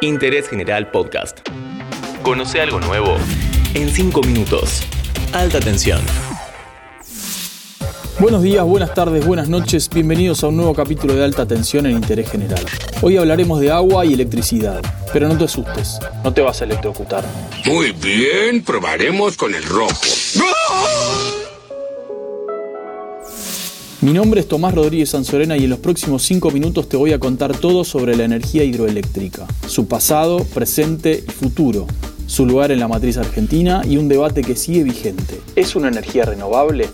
Interés General Podcast. Conoce algo nuevo en 5 minutos. Alta tensión. Buenos días, buenas tardes, buenas noches, bienvenidos a un nuevo capítulo de Alta Tensión en Interés General. Hoy hablaremos de agua y electricidad, pero no te asustes, no te vas a electrocutar. Muy bien, probaremos con el rojo. Mi nombre es Tomás Rodríguez Sanzorena y en los próximos 5 minutos te voy a contar todo sobre la energía hidroeléctrica, su pasado, presente y futuro, su lugar en la matriz argentina y un debate que sigue vigente. ¿Es una energía renovable?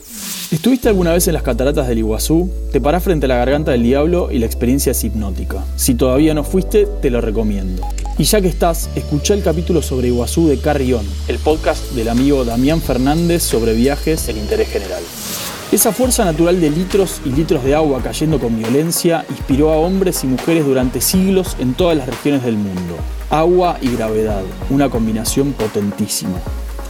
¿Estuviste alguna vez en las cataratas del Iguazú? Te parás frente a la garganta del diablo y la experiencia es hipnótica. Si todavía no fuiste, te lo recomiendo. Y ya que estás, escucha el capítulo sobre Iguazú de Carrión, el podcast del amigo Damián Fernández sobre viajes en interés general. Esa fuerza natural de litros y litros de agua cayendo con violencia inspiró a hombres y mujeres durante siglos en todas las regiones del mundo. Agua y gravedad, una combinación potentísima.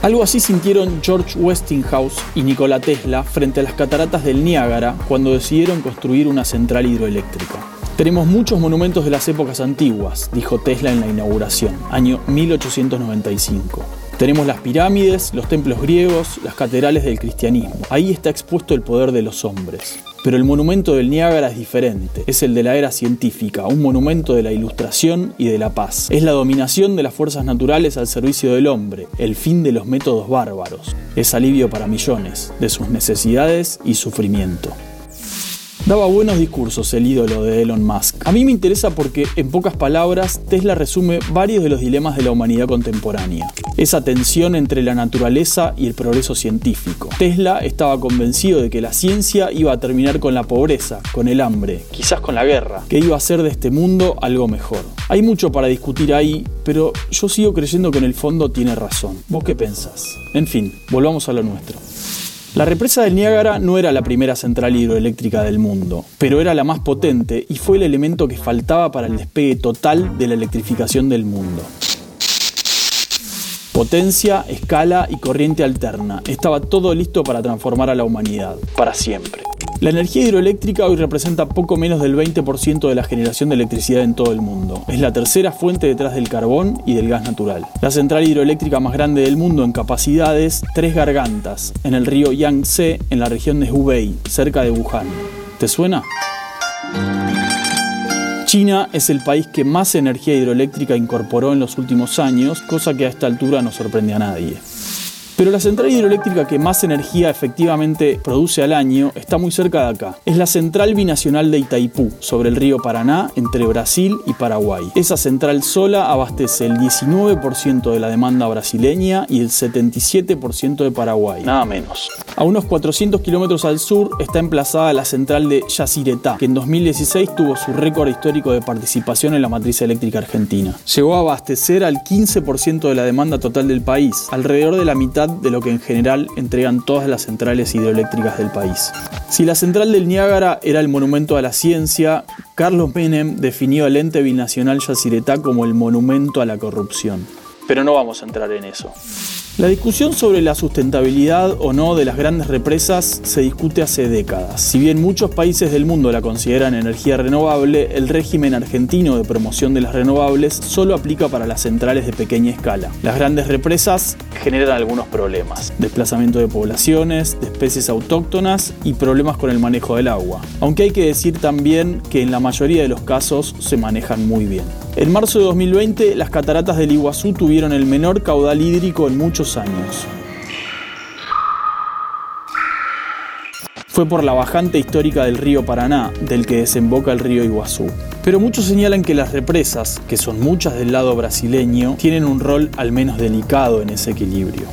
Algo así sintieron George Westinghouse y Nikola Tesla frente a las cataratas del Niágara cuando decidieron construir una central hidroeléctrica. Tenemos muchos monumentos de las épocas antiguas, dijo Tesla en la inauguración, año 1895. Tenemos las pirámides, los templos griegos, las catedrales del cristianismo. Ahí está expuesto el poder de los hombres. Pero el monumento del Niágara es diferente. Es el de la era científica, un monumento de la ilustración y de la paz. Es la dominación de las fuerzas naturales al servicio del hombre, el fin de los métodos bárbaros. Es alivio para millones, de sus necesidades y sufrimiento. Daba buenos discursos el ídolo de Elon Musk. A mí me interesa porque, en pocas palabras, Tesla resume varios de los dilemas de la humanidad contemporánea. Esa tensión entre la naturaleza y el progreso científico. Tesla estaba convencido de que la ciencia iba a terminar con la pobreza, con el hambre, quizás con la guerra, que iba a hacer de este mundo algo mejor. Hay mucho para discutir ahí, pero yo sigo creyendo que en el fondo tiene razón. ¿Vos qué pensás? En fin, volvamos a lo nuestro. La represa del Niágara no era la primera central hidroeléctrica del mundo, pero era la más potente y fue el elemento que faltaba para el despegue total de la electrificación del mundo. Potencia, escala y corriente alterna. Estaba todo listo para transformar a la humanidad, para siempre. La energía hidroeléctrica hoy representa poco menos del 20% de la generación de electricidad en todo el mundo. Es la tercera fuente detrás del carbón y del gas natural. La central hidroeléctrica más grande del mundo en capacidades, Tres Gargantas, en el río Yangtze, en la región de Hubei, cerca de Wuhan. ¿Te suena? China es el país que más energía hidroeléctrica incorporó en los últimos años, cosa que a esta altura no sorprende a nadie. Pero la central hidroeléctrica que más energía efectivamente produce al año está muy cerca de acá. Es la central binacional de Itaipú, sobre el río Paraná, entre Brasil y Paraguay. Esa central sola abastece el 19% de la demanda brasileña y el 77% de Paraguay. Nada menos. A unos 400 kilómetros al sur está emplazada la central de Yacyretá, que en 2016 tuvo su récord histórico de participación en la matriz eléctrica argentina. Llegó a abastecer al 15% de la demanda total del país, alrededor de la mitad de lo que en general entregan todas las centrales hidroeléctricas del país. Si la central del Niágara era el monumento a la ciencia, Carlos Menem definió el ente binacional Yacyretá como el monumento a la corrupción. Pero no vamos a entrar en eso. La discusión sobre la sustentabilidad o no de las grandes represas se discute hace décadas. Si bien muchos países del mundo la consideran energía renovable, el régimen argentino de promoción de las renovables solo aplica para las centrales de pequeña escala. Las grandes represas generan algunos problemas. Desplazamiento de poblaciones, de especies autóctonas y problemas con el manejo del agua. Aunque hay que decir también que en la mayoría de los casos se manejan muy bien. En marzo de 2020, las cataratas del Iguazú tuvieron el menor caudal hídrico en muchos años. Fue por la bajante histórica del río Paraná, del que desemboca el río Iguazú. Pero muchos señalan que las represas, que son muchas del lado brasileño, tienen un rol al menos delicado en ese equilibrio.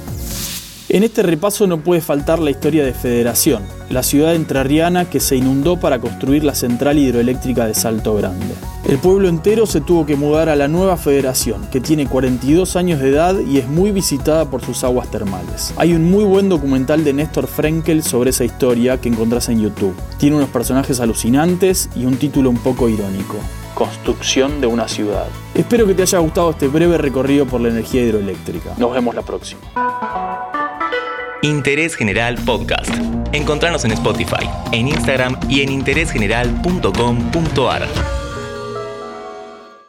En este repaso no puede faltar la historia de Federación, la ciudad entrerriana que se inundó para construir la central hidroeléctrica de Salto Grande. El pueblo entero se tuvo que mudar a la nueva federación, que tiene 42 años de edad y es muy visitada por sus aguas termales. Hay un muy buen documental de Néstor Frenkel sobre esa historia que encontrás en YouTube. Tiene unos personajes alucinantes y un título un poco irónico. Construcción de una ciudad. Espero que te haya gustado este breve recorrido por la energía hidroeléctrica. Nos vemos la próxima. Interés General Podcast. Encontrarnos en Spotify, en Instagram y en interésgeneral.com.ar.